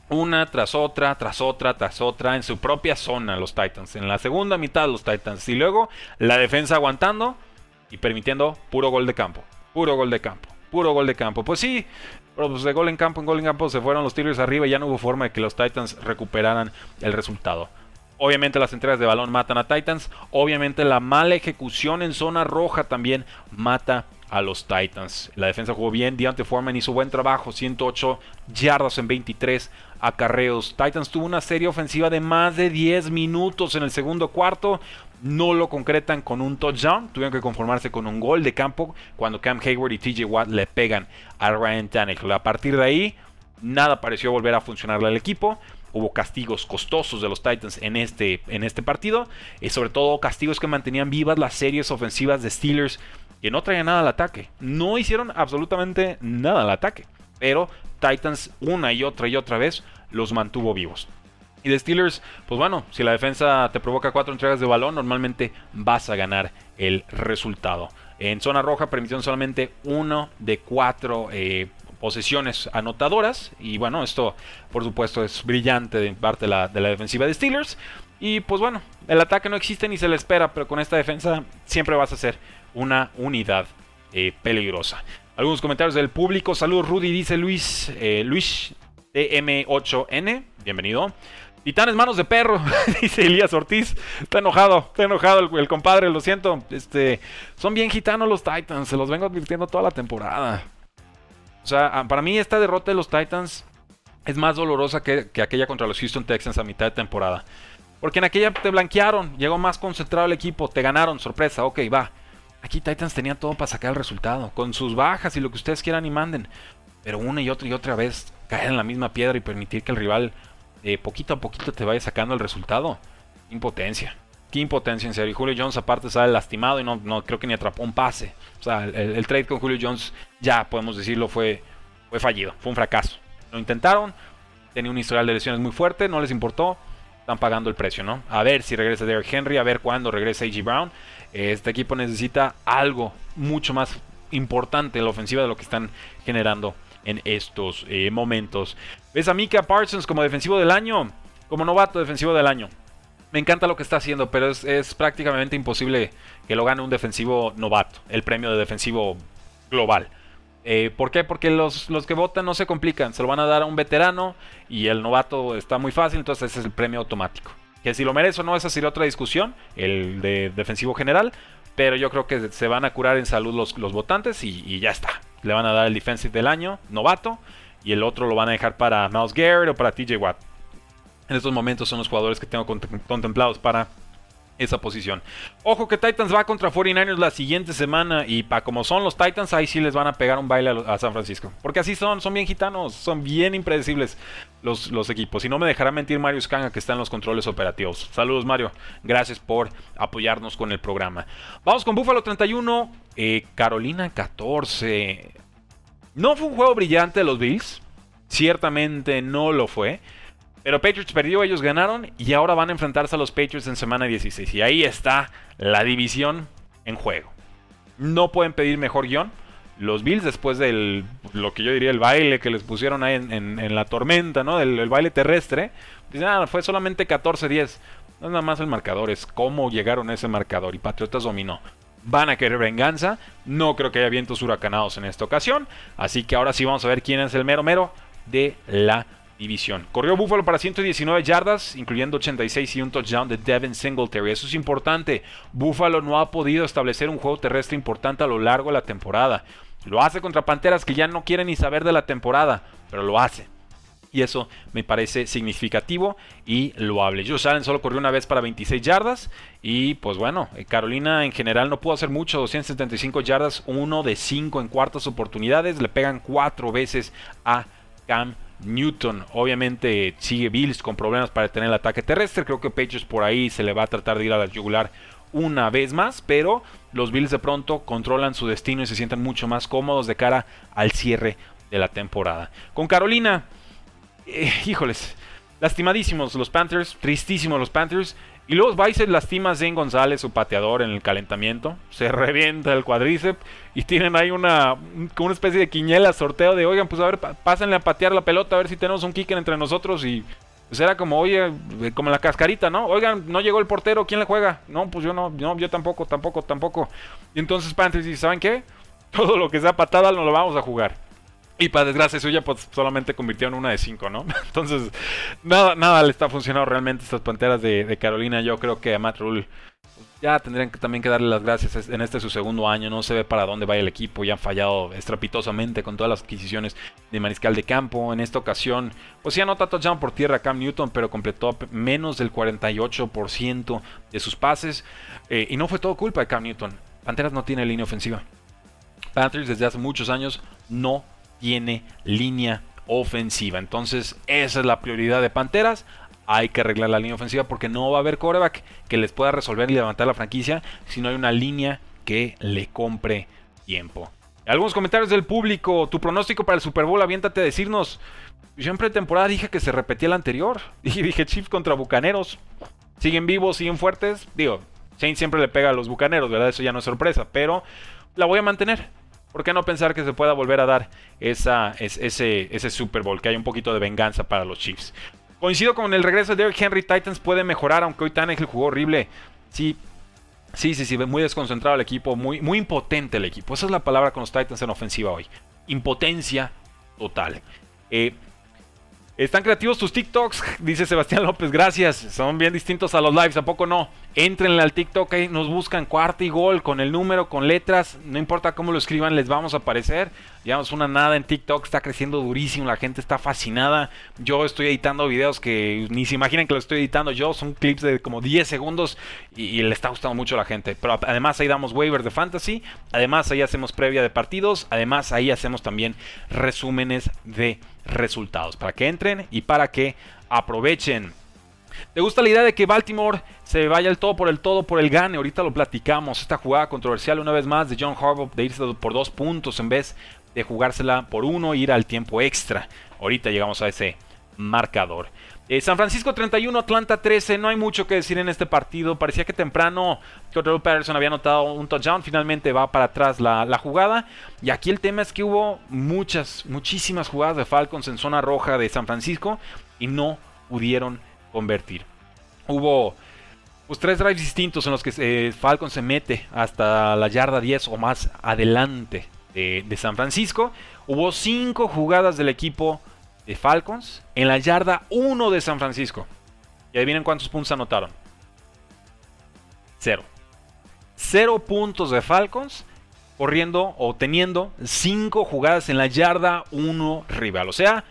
una tras otra, tras otra, tras otra, en su propia zona los Titans, en la segunda mitad los Titans, y luego la defensa aguantando y permitiendo puro gol de campo, puro gol de campo, puro gol de campo. Pues sí, pues de gol en campo en gol en campo se fueron los Steelers arriba y ya no hubo forma de que los Titans recuperaran el resultado. Obviamente las entregas de balón matan a Titans, obviamente la mala ejecución en zona roja también mata a los Titans. La defensa jugó bien, Deontay Foreman hizo buen trabajo, 108 yardas en 23 acarreos. Titans tuvo una serie ofensiva de más de 10 minutos en el segundo cuarto. No lo concretan con un touchdown. Tuvieron que conformarse con un gol de campo cuando Cam Hayward y TJ Watt le pegan a Ryan Tannehill. A partir de ahí, nada pareció volver a funcionarle al equipo. Hubo castigos costosos de los Titans en este, en este partido. Y sobre todo castigos que mantenían vivas las series ofensivas de Steelers que no traían nada al ataque. No hicieron absolutamente nada al ataque. Pero Titans una y otra y otra vez los mantuvo vivos. Y de Steelers, pues bueno, si la defensa te provoca cuatro entregas de balón, normalmente vas a ganar el resultado. En zona roja permitieron solamente uno de cuatro eh, posesiones anotadoras. Y bueno, esto por supuesto es brillante de parte de la, de la defensiva de Steelers. Y pues bueno, el ataque no existe ni se le espera, pero con esta defensa siempre vas a ser una unidad eh, peligrosa. Algunos comentarios del público. Saludos, Rudy, dice Luis. Eh, Luis TM8N. Bienvenido. Titanes manos de perro, dice Elías Ortiz. Está enojado, está enojado el, compadre, lo siento. Este, son bien gitanos los Titans, se los vengo advirtiendo toda la temporada. O sea, para mí esta derrota de los Titans es más dolorosa que, que aquella contra los Houston Texans a mitad de temporada. Porque en aquella te blanquearon, llegó más concentrado el equipo, te ganaron, sorpresa, ok, va. Aquí Titans tenía todo para sacar el resultado, con sus bajas y lo que ustedes quieran y manden. Pero una y otra y otra vez caer en la misma piedra y permitir que el rival eh, poquito a poquito te vaya sacando el resultado. Impotencia. Qué impotencia en serio. Julio Jones aparte sale lastimado y no, no creo que ni atrapó un pase. O sea, el, trade con Julio Jones ya podemos decirlo fue, fue fallido, fue un fracaso. Lo intentaron, tenía un historial de lesiones muy fuerte, no les importó, están pagando el precio, ¿no? A ver si regresa Derrick Henry, a ver cuándo regresa A.G. Brown. Este equipo necesita algo mucho más importante en la ofensiva de lo que están generando en estos eh, momentos. ¿Ves a Mika Parsons como defensivo del año? Como novato defensivo del año. Me encanta lo que está haciendo, pero es, prácticamente imposible que lo gane un defensivo novato, el premio de defensivo global. Eh, ¿Por qué? Porque los, los, que votan no se complican, se lo van a dar a un veterano y el novato está muy fácil, entonces ese es el premio automático. Que si lo merece o no, esa sería otra discusión, el de defensivo general, pero yo creo que se van a curar en salud los, los votantes y, ya está. Le van a dar el defensive del año, novato, y el otro lo van a dejar para Mouse Garrett o para TJ Watt en estos momentos son los jugadores que tengo contemplados para esa posición. Ojo que Titans va contra 49ers la siguiente semana y para como son los Titans, ahí sí les van a pegar un baile a, San Francisco. Porque así son, son bien gitanos, son bien impredecibles los, equipos. Y no me dejará mentir Mario Scanga que está en los controles operativos. Saludos Mario, gracias por apoyarnos con el programa. Vamos con Buffalo 31, eh, Carolina 14. No fue un juego brillante los Bills, ciertamente no lo fue. Pero Patriots perdió, ellos ganaron y ahora van a enfrentarse a los Patriots en semana 16. Y ahí está la división en juego. No pueden pedir mejor guion. Los Bills, después del lo que yo diría el baile que les pusieron ahí en, la tormenta, ¿no? El, baile terrestre, dicen, ah, fue solamente 14-10. No es nada más el marcador, es cómo llegaron a ese marcador. Y Patriotas dominó. Van a querer venganza. No creo que haya vientos huracanados en esta ocasión. Así que ahora sí vamos a ver quién es el mero mero de la Corrió Buffalo para 119 yardas, incluyendo 86 y un touchdown de Devin Singletary. Eso es importante. Buffalo no ha podido establecer un juego terrestre importante a lo largo de la temporada. Lo hace contra Panteras que ya no quieren ni saber de la temporada, pero lo hace. Y eso me parece significativo y loable. Josh Allen solo corrió una vez para 26 yardas. Y pues bueno, eh, Carolina en general no pudo hacer mucho. 275 yardas, uno de 5 en cuartas oportunidades. Le pegan 4 veces a Cam Newton. Obviamente sigue Bills con problemas para tener el ataque terrestre. Creo que Patriots por ahí se le va a tratar de ir a la yugular una vez más. Pero los Bills de pronto controlan su destino y se sienten mucho más cómodos de cara al cierre de la temporada. Con Carolina, eh, híjoles, lastimadísimos los Panthers, tristísimos los Panthers. Y luego va y se lastima Zen González, su pateador, en el calentamiento. Se revienta el cuadríceps y tienen ahí una, una especie de quiñela, sorteo de, oigan, pues a ver, pásenle a patear la pelota, a ver si tenemos un kicker entre nosotros. Y pues era como, oye, como la cascarita, ¿no? Oigan, no llegó el portero, ¿quién le juega? No, pues yo no, no yo tampoco, tampoco, tampoco. Y entonces Panthers dice, ¿saben qué? Todo lo que sea patada no lo vamos a jugar. Y para desgracia suya, pues solamente convirtieron una de cinco, ¿no? Entonces, nada, nada le está funcionando realmente estas panteras de, Carolina. Yo creo que a Matt Rule ya tendrían también que darle las gracias en este su segundo año. No se ve para dónde va el equipo. Ya han fallado estrepitosamente con todas las adquisiciones de mariscal de campo. En esta ocasión, pues no tanto touchdown por tierra Cam Newton, pero completó menos del 48% de sus pases. Eh, y no fue todo culpa de Cam Newton. Panteras no tiene línea ofensiva. Panthers desde hace muchos años no tiene línea ofensiva. Entonces, esa es la prioridad de Panteras. Hay que arreglar la línea ofensiva porque no va a haber coreback que les pueda resolver y levantar la franquicia si no hay una línea que le compre tiempo. Algunos comentarios del público. Tu pronóstico para el Super Bowl, aviéntate a decirnos. Yo en pretemporada dije que se repetía el anterior. Y dije Chiefs contra Bucaneros. Siguen vivos, siguen fuertes. Digo, Saints siempre le pega a los Bucaneros, ¿verdad? Eso ya no es sorpresa. Pero la voy a mantener. ¿Por qué no pensar que se pueda volver a dar esa, ese, ese Super Bowl? Que hay un poquito de venganza para los Chiefs. Coincido con el regreso de Derrick Henry. Titans puede mejorar, aunque hoy Tannehill jugó horrible. Sí, sí, sí, sí. Muy desconcentrado el equipo. Muy, muy impotente el equipo. Esa es la palabra con los Titans en ofensiva hoy. Impotencia total. Eh, están creativos tus TikToks, dice Sebastián López, gracias. Son bien distintos a los lives, ¿a poco no? Entrenle al TikTok, ahí nos buscan cuarta y gol con el número, con letras, no importa cómo lo escriban, les vamos a aparecer. Llevamos una nada en TikTok, está creciendo durísimo, la gente está fascinada. Yo estoy editando videos que ni se imaginan que lo estoy editando yo, son clips de como 10 segundos y, le está gustando mucho a la gente. Pero además ahí damos waivers de fantasy, además ahí hacemos previa de partidos, además ahí hacemos también resúmenes de resultados para que entren y para que aprovechen. ¿Te gusta la idea de que Baltimore se vaya el todo por el todo por el gane? Ahorita lo platicamos. Esta jugada controversial una vez más de John Harbaugh de irse por dos puntos en vez de jugársela por uno e ir al tiempo extra. Ahorita llegamos a ese marcador. Eh, San Francisco 31, Atlanta 13. No hay mucho que decir en este partido. Parecía que temprano Cordero Patterson había anotado un touchdown. Finalmente va para atrás la, jugada. Y aquí el tema es que hubo muchas, muchísimas jugadas de Falcons en zona roja de San Francisco y no pudieron convertir. Hubo pues, tres drives distintos en los que eh, Falcon se mete hasta la yarda 10 o más adelante de, de San Francisco. Hubo cinco jugadas del equipo de Falcons en la yarda 1 de San Francisco. Y adivinen cuántos puntos anotaron. Cero. Cero puntos de Falcons corriendo o teniendo cinco jugadas en la yarda 1 rival. O sea,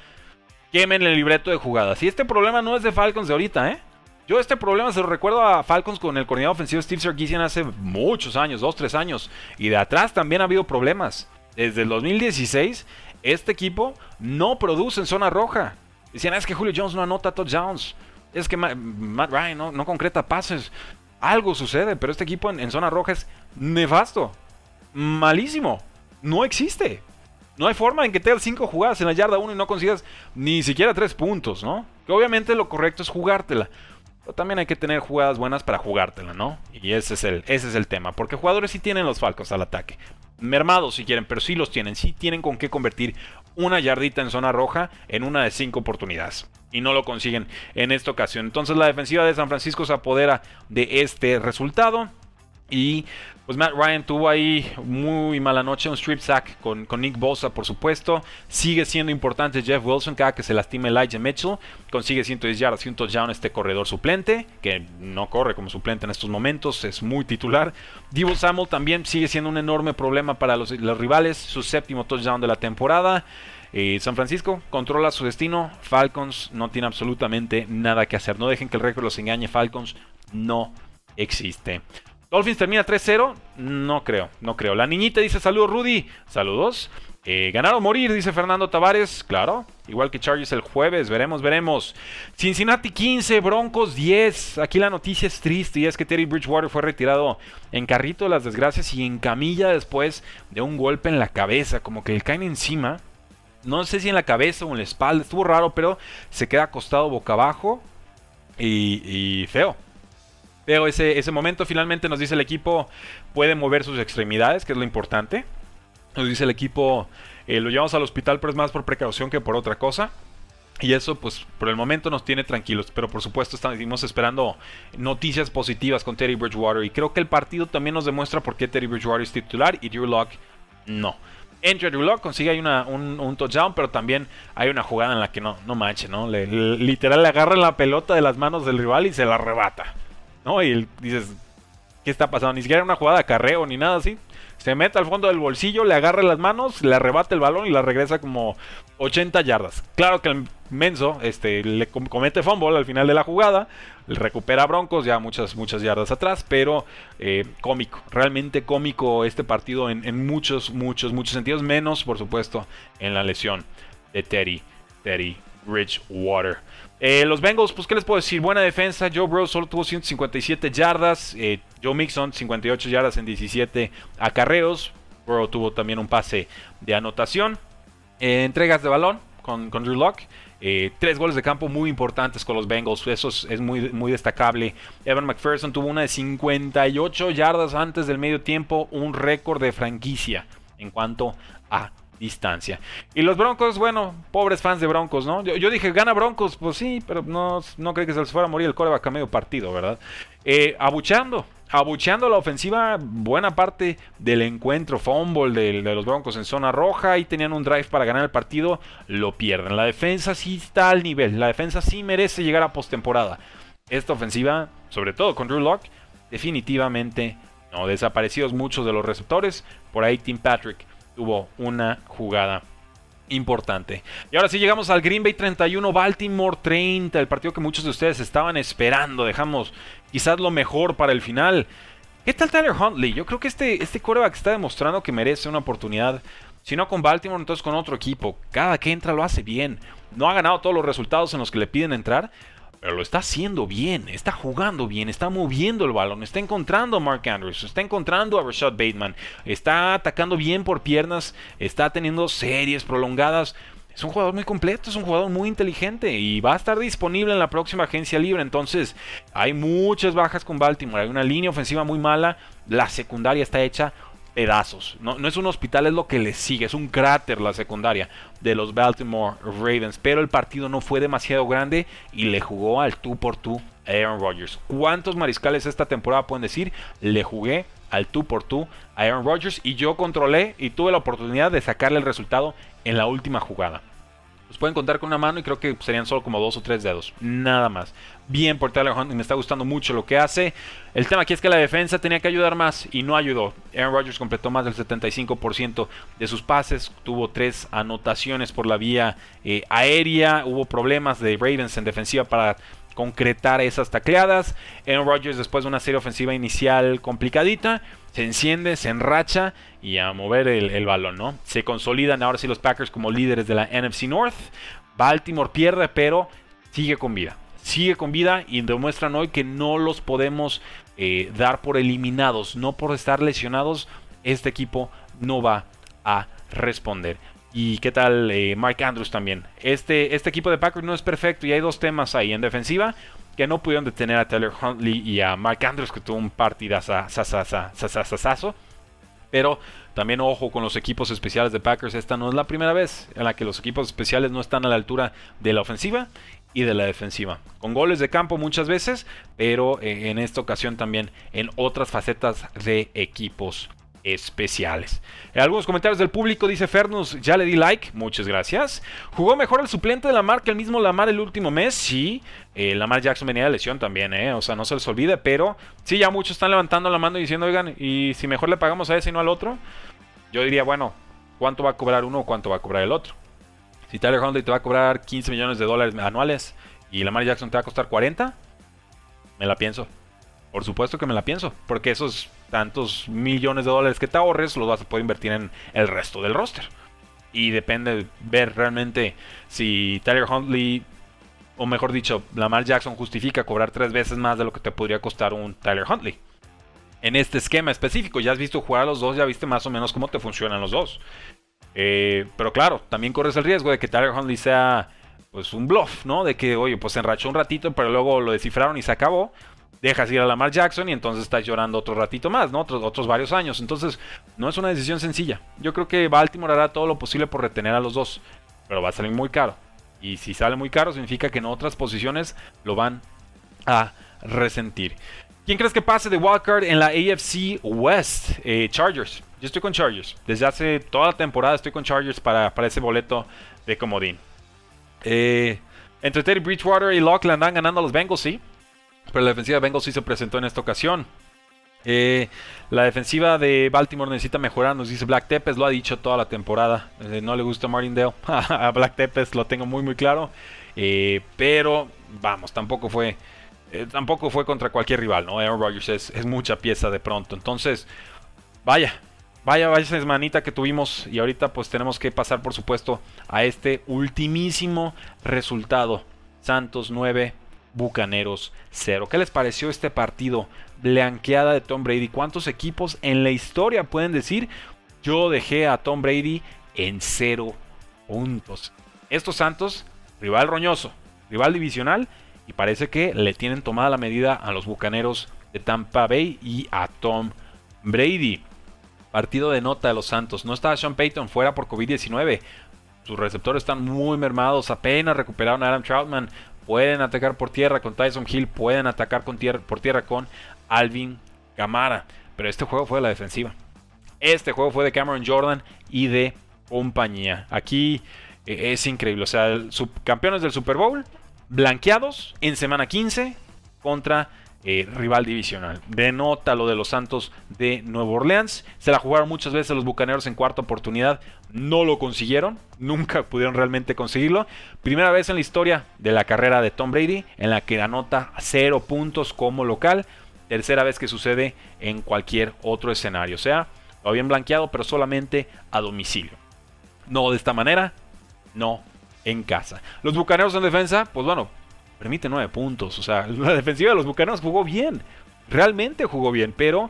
quemen el libreto de jugadas. Y este problema no es de Falcons de ahorita, ¿eh? Yo este problema se lo recuerdo a Falcons con el coordinador ofensivo Steve Sarkisian hace muchos años, dos, tres años. Y de atrás también ha habido problemas. Desde el 2016 este equipo no produce en zona roja. Decían, es que Julio Jones no anota touchdowns. Es que Matt Ryan no, concreta pases. Algo sucede, pero este equipo en, zona roja es nefasto. Malísimo. No existe. No hay forma en que tengas cinco jugadas en la yarda 1 y no consigas ni siquiera tres puntos, ¿no? Que obviamente lo correcto es jugártela. Pero también hay que tener jugadas buenas para jugártela, ¿no? Y ese es el, ese es el tema. Porque jugadores sí tienen los Falcons al ataque mermados si quieren, pero sí los tienen. Sí tienen con qué convertir una yardita en zona roja en una de cinco oportunidades. Y no lo consiguen en esta ocasión. Entonces la defensiva de San Francisco se apodera de este resultado. Y pues Matt Ryan tuvo ahí muy mala noche, un strip sack con, con, Nick Bosa, por supuesto. Sigue siendo importante Jeff Wilson, cada que se lastima Elijah Mitchell. Consigue 110 yardas y un touchdown este corredor suplente, que no corre como suplente en estos momentos, es muy titular. Divo Samuel también sigue siendo un enorme problema para los, los rivales, su séptimo touchdown de la temporada. Eh, San Francisco controla su destino. Falcons no tiene absolutamente nada que hacer. No dejen que el récord los engañe. Falcons no existe. Dolphins termina 3-0. No creo, no creo. La niñita dice saludos Rudy. Saludos. Eh, ganar o morir, dice Fernando Tavares. Claro, igual que Chargers el jueves. Veremos, veremos. Cincinnati 15, Broncos 10. Aquí la noticia es triste y es que Terry Bridgewater fue retirado en carrito de las desgracias y en camilla después de un golpe en la cabeza. Como que le caen encima. No sé si en la cabeza o en la espalda. Estuvo raro, pero se queda acostado boca abajo. y feo. Pero ese, ese momento finalmente nos dice el equipo puede mover sus extremidades, que es lo importante. Nos dice el equipo, eh, lo llevamos al hospital, pero es más por precaución que por otra cosa. Y eso, pues, por el momento nos tiene tranquilos. Pero por supuesto, estamos esperando noticias positivas con Terry Bridgewater. Y creo que el partido también nos demuestra por qué Terry Bridgewater es titular y Drew Locke no. Entre Drew Locke consigue una, un, touchdown, pero también hay una jugada en la que no, no manche, ¿no? literal le agarra la pelota de las manos del rival y se la arrebata. ¿No? Y dices, ¿qué está pasando? Ni siquiera una jugada de carreo ni nada así. Se mete al fondo del bolsillo, le agarra las manos, le arrebata el balón y la regresa como 80 yardas. Claro que el menso este, le comete fumble al final de la jugada, recupera Broncos ya muchas, muchas yardas atrás, pero eh, cómico, realmente cómico este partido en, en, muchos, muchos, muchos sentidos, menos por supuesto en la lesión de Teddy, Teddy Bridgewater. Eh, los Bengals, pues, ¿qué les puedo decir? Buena defensa. Joe Burrow solo tuvo 157 yardas. Eh, Joe Mixon, 58 yardas en 17 acarreos. Burrow tuvo también un pase de anotación. Eh, entregas de balón con, Drew Locke. tres goles de campo muy importantes con los Bengals. Eso es, muy, muy destacable. Evan McPherson tuvo una de 58 yardas antes del medio tiempo. Un récord de franquicia en cuanto a distancia. Y los Broncos, bueno, pobres fans de Broncos, ¿no? Yo, dije, gana Broncos, pues sí, pero no, no creo que se les fuera a morir el coreback a medio partido, ¿verdad? Eh, abuchando, abucheando la ofensiva buena parte del encuentro, fumble de, los Broncos en zona roja y tenían un drive para ganar el partido, lo pierden. La defensa sí está al nivel, la defensa sí merece llegar a postemporada. Esta ofensiva, sobre todo con Drew Locke, definitivamente no. Desaparecidos muchos de los receptores, por ahí Tim Patrick tuvo una jugada importante. Y ahora sí llegamos al Green Bay 31, Baltimore 30, el partido que muchos de ustedes estaban esperando. Dejamos quizás lo mejor para el final. ¿Qué tal Tyler Huntley? Yo creo que este, este quarterback está demostrando que merece una oportunidad. Si no con Baltimore, entonces con otro equipo. Cada que entra lo hace bien. No ha ganado todos los resultados en los que le piden entrar, pero lo está haciendo bien, está jugando bien, está moviendo el balón, está encontrando a Mark Andrews, está encontrando a Rashad Bateman, está atacando bien por piernas, está teniendo series prolongadas. es un jugador muy completo, es un jugador muy inteligente y va a estar disponible en la próxima agencia libre. Entonces, hay muchas bajas con Baltimore, hay una línea ofensiva muy mala, la secundaria está hecha pedazos. No, no, es un hospital, es lo que le sigue. Es un cráter la secundaria de los Baltimore Ravens. Pero el partido no fue demasiado grande y le jugó al tú por tú Aaron Rodgers. ¿Cuántos mariscales esta temporada pueden decir? Le jugué al tú por tú a Aaron Rodgers y yo controlé y tuve la oportunidad de sacarle el resultado en la última jugada. Los pueden contar con una mano y creo que serían solo como dos o tres dedos. Nada más. Bien por Tyler Hunt y me está gustando mucho lo que hace. El tema aquí es que la defensa tenía que ayudar más y no ayudó. Aaron Rodgers completó más del 75% de sus pases. Tuvo tres anotaciones por la vía eh, aérea. Hubo problemas de Ravens en defensiva para concretar esas tacleadas. Aaron Rodgers después de una serie ofensiva inicial complicadita se enciende, se enracha y a mover el, balón, ¿no? Se consolidan ahora sí los Packers como líderes de la NFC North. Baltimore pierde, pero sigue con vida. Sigue con vida y demuestran hoy que no los podemos eh, dar por eliminados, no por estar lesionados. Este equipo no va a responder. ¿Y qué tal eh, Mike Andrews también? Este, este equipo de Packers no es perfecto y hay dos temas ahí. En defensiva, que no pudieron detener a Taylor Huntley y a Mark Andrews, que tuvo un partidazo. Pero también ojo con los equipos especiales de Packers. Esta no es la primera vez en la que los equipos especiales no están a la altura de la ofensiva y de la defensiva. Con goles de campo muchas veces, pero eh, en esta ocasión también en otras facetas de equipos especiales. Algunos comentarios del público dice Fernus, ya le di like, muchas gracias. ¿Jugó mejor el suplente de Lamar que el mismo Lamar el último mes? Sí, eh, Lamar Jackson venía de lesión también, eh, o sea, no se les olvide, pero sí, ya muchos están levantando la mano y diciendo, oigan, ¿y si mejor le pagamos a ese y no al otro? Yo diría, bueno, ¿cuánto va a cobrar uno o cuánto va a cobrar el otro? Si Tyler Huntley te va a cobrar 15 millones de dólares anuales y Lamar Jackson te va a costar 40, me la pienso. Por supuesto que me la pienso, porque esos tantos millones de dólares que te ahorres los vas a poder invertir en el resto del roster. Y depende ver realmente si Tyler Huntley, o mejor dicho, Lamar Jackson justifica cobrar tres veces más de lo que te podría costar un Tyler Huntley. En este esquema específico, ya has visto jugar a los dos, ya viste más o menos cómo te funcionan los dos. Eh, pero claro, también corres el riesgo de que Tyler Huntley sea pues un bluff, ¿no? De que, oye, pues se enrachó un ratito, pero luego lo descifraron y se acabó dejas ir a Lamar Jackson y entonces estás llorando otro ratito más, ¿no? Otros, otros varios años. Entonces, no es una decisión sencilla. Yo creo que Baltimore hará todo lo posible por retener a los dos, pero va a salir muy caro. Y si sale muy caro, significa que en otras posiciones lo van a resentir. ¿Quién crees que pase de wildcard en la AFC West? Eh, Chargers. Yo estoy con Chargers. Desde hace toda la temporada estoy con Chargers para, para ese boleto de comodín. Eh, entre Teddy Bridgewater y Locke le andan ganando a los Bengals, sí. Pero la defensiva de Bengals sí se presentó en esta ocasión. Eh, la defensiva de Baltimore necesita mejorar, nos dice Black Tepes, lo ha dicho toda la temporada. No le gusta Martindale. a Black Tepes lo tengo muy muy claro. Pero vamos, tampoco fue. Tampoco fue contra cualquier rival, ¿no? Aaron Rodgers es, mucha pieza de pronto. Entonces, vaya, vaya, vaya semanita que tuvimos. Y ahorita pues tenemos que pasar, por supuesto, a este ultimísimo resultado. Santos 9, Bucaneros 0. ¿Qué les pareció este partido? Blanqueada de Tom Brady. ¿Cuántos equipos en la historia pueden decir yo dejé a Tom Brady en 0 puntos? Estos Santos, rival roñoso, rival divisional y parece que le tienen tomada la medida a los Bucaneros de Tampa Bay y a Tom Brady. Partido de nota de los Santos. No estaba Sean Payton fuera por COVID-19. Sus receptores están muy mermados. Apenas recuperaron a Adam Troutman pueden atacar por tierra con Tyson Hill, pueden atacar por tierra con Alvin Camara. Pero este juego fue de la defensiva. Este juego fue de Cameron Jordan y de compañía. Aquí eh, es increíble. O sea, campeones del Super Bowl, blanqueados en semana 15 contra eh, rival divisional. Denota lo de los Santos de Nueva Orleans. Se la jugaron muchas veces los Bucaneros en cuarta oportunidad. No lo consiguieron. Nunca pudieron realmente conseguirlo. Primera vez en la historia de la carrera de Tom Brady en la que anota cero puntos como local. Tercera vez que sucede en cualquier otro escenario. O sea, lo habían blanqueado, pero solamente a domicilio. No de esta manera, no en casa. Los Bucaneros en defensa, pues bueno, permite 9 puntos. O sea, la defensiva de los Bucaneros jugó bien. Realmente jugó bien, pero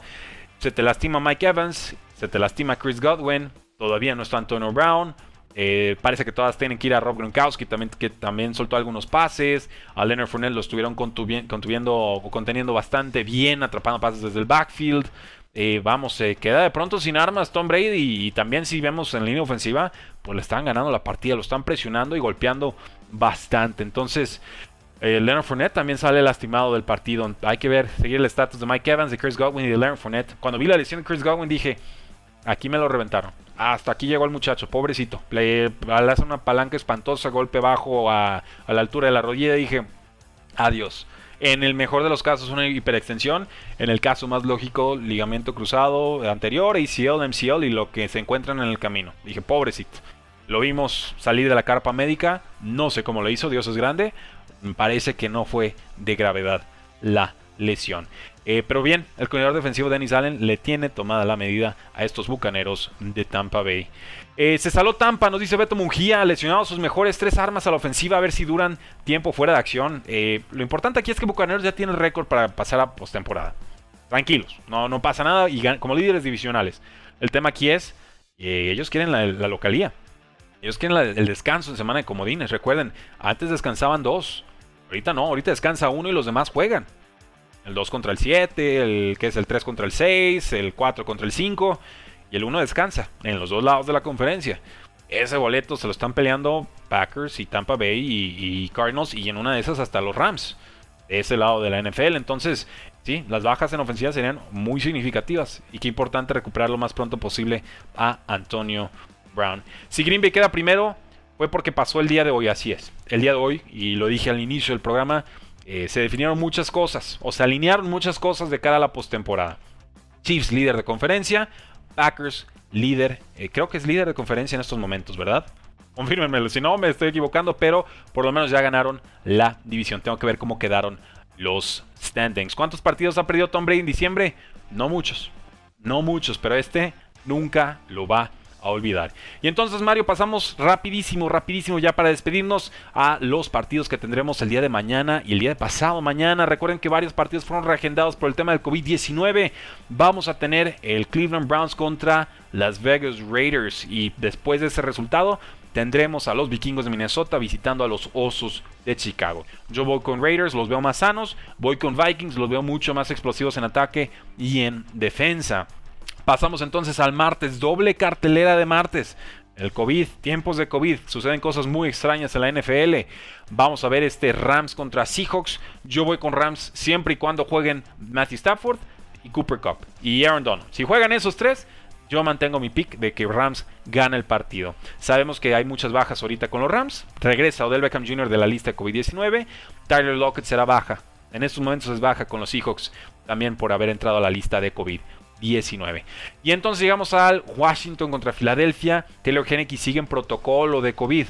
se te lastima Mike Evans, se te lastima Chris Godwin, todavía no está Antonio Brown. Eh, parece que todas tienen que ir a Rob Gronkowski, también, que también soltó algunos pases. A Leonard Fournette lo estuvieron contuviendo conteniendo bastante bien, atrapando pases desde el backfield. Eh, vamos, se queda de pronto sin armas Tom Brady y, también si vemos en línea ofensiva, pues le están ganando la partida, lo están presionando y golpeando bastante. Entonces, eh, Leonard Fournette también sale lastimado del partido. Hay que ver, seguir el estatus de Mike Evans, de Chris Godwin y de Leonard Fournette. Cuando vi la lesión de Chris Godwin dije, aquí me lo reventaron. Hasta aquí llegó el muchacho, pobrecito. Le, hace una palanca espantosa, golpe bajo a, a la altura de la rodilla. Dije, adiós. En el mejor de los casos, una hiperextensión. En el caso más lógico, ligamento cruzado anterior, ACL, MCL y lo que se encuentran en el camino. Dije, pobrecito. Lo vimos salir de la carpa médica. No sé cómo lo hizo, Dios es grande. Parece que no fue de gravedad la lesión. Eh, pero bien, el coordinador defensivo Dennis Allen le tiene tomada la medida a estos bucaneros de Tampa Bay. Eh, se saló Tampa, nos dice Beto Mungía, lesionado sus mejores tres armas a la ofensiva, a ver si duran tiempo fuera de acción. Eh, lo importante aquí es que Bucaneros ya tiene récord para pasar a postemporada. Tranquilos, no, no pasa nada y como líderes divisionales. El tema aquí es, ellos quieren la, localía. Ellos quieren el descanso en semana de comodines. Recuerden, antes descansaban dos. Ahorita no, ahorita descansa uno y los demás juegan. El 2 contra el 7, el que es el 3 contra el 6, el 4 contra el 5 y el 1 descansa en los dos lados de la conferencia. Ese boleto se lo están peleando Packers y Tampa Bay y, Cardinals y en una de esas hasta los Rams. De ese lado de la NFL. Entonces, sí, las bajas en ofensiva serían muy significativas y qué importante recuperar lo más pronto posible a Antonio Brown. Si Green Bay queda primero, fue porque pasó el día de hoy, así es. El día de hoy, y lo dije al inicio del programa, eh, se definieron muchas cosas, o se alinearon muchas cosas de cara a la postemporada. Chiefs líder de conferencia, Packers líder, eh, creo que es líder de conferencia en estos momentos, ¿verdad? Confírmenmelo, si no me estoy equivocando, pero por lo menos ya ganaron la división. Tengo que ver cómo quedaron los standings. ¿Cuántos partidos ha perdido Tom Brady en diciembre? No muchos, no muchos, pero este nunca lo va a olvidar. Y entonces, Mario, pasamos rapidísimo, rapidísimo ya para despedirnos a los partidos que tendremos el día de mañana y el día de pasado mañana. Recuerden que varios partidos fueron reagendados por el tema del COVID-19. Vamos a tener el Cleveland Browns contra Las Vegas Raiders y después de ese resultado tendremos a los vikingos de Minnesota visitando a los osos de Chicago. Yo voy con Raiders, los veo más sanos. Voy con Vikings, los veo mucho más explosivos en ataque y en defensa. Pasamos entonces al martes, doble cartelera de martes. El COVID, tiempos de COVID, suceden cosas muy extrañas en la NFL. Vamos a ver este Rams contra Seahawks. Yo voy con Rams siempre y cuando jueguen Matthew Stafford y Cooper Cup y Aaron Donald. Si juegan esos tres, yo mantengo mi pick de que Rams gana el partido. Sabemos que hay muchas bajas ahorita con los Rams. Regresa Odell Beckham Jr. de la lista de COVID-19. Tyler Lockett será baja. En estos momentos es baja con los Seahawks también por haber entrado a la lista de COVID. 19. Y entonces llegamos al Washington contra Filadelfia. Taylor Henneke sigue en protocolo de COVID.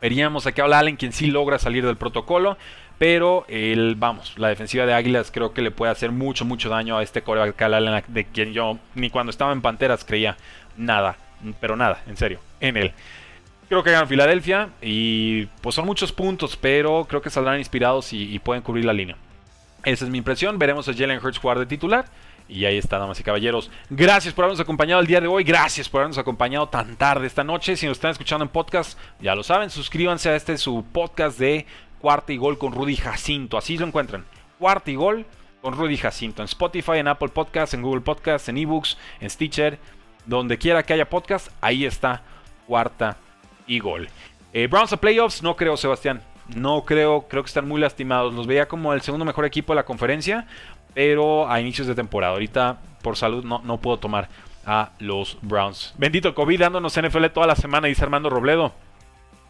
Veríamos aquí a Allen quien sí logra salir del protocolo. Pero el, vamos, la defensiva de Águilas creo que le puede hacer mucho, mucho daño a este coreback Allen, de quien yo ni cuando estaba en Panteras creía nada, pero nada, en serio, en él. Creo que ganan Filadelfia y pues son muchos puntos, pero creo que saldrán inspirados y, y pueden cubrir la línea. Esa es mi impresión. Veremos a Jalen Hurts jugar de titular. Y ahí está, damas y caballeros. Gracias por habernos acompañado el día de hoy. Gracias por habernos acompañado tan tarde esta noche. Si nos están escuchando en podcast, ya lo saben, suscríbanse a este su podcast de Cuarta y Gol con Rudy Jacinto. Así lo encuentran. Cuarta y Gol con Rudy Jacinto. En Spotify, en Apple Podcasts, en Google Podcasts, en eBooks, en Stitcher. Donde quiera que haya podcast, ahí está Cuarta y Gol. Eh, Browns a playoffs, no creo, Sebastián. No creo, creo que están muy lastimados. Los veía como el segundo mejor equipo de la conferencia pero a inicios de temporada. Ahorita por salud no, no puedo tomar a los Browns. Bendito COVID dándonos NFL toda la semana, dice Armando Robledo.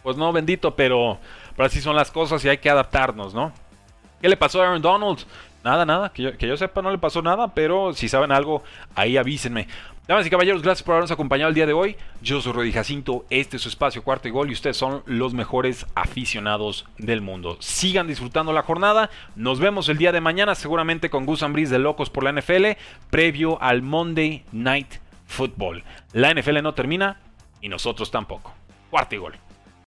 Pues no, bendito, pero, pero así son las cosas y hay que adaptarnos, ¿no? ¿Qué le pasó a Aaron Donald? Nada, nada, que yo, sepa no le pasó nada, pero si saben algo, ahí avísenme. Damas y caballeros, gracias por habernos acompañado el día de hoy. Yo soy Rudy Jacinto, este es su espacio Cuarto y Gol y ustedes son los mejores aficionados del mundo. Sigan disfrutando la jornada. Nos vemos el día de mañana, seguramente con Gus Ambris de Locos por la NFL, previo al Monday Night Football. La NFL no termina y nosotros tampoco. Cuarto y Gol.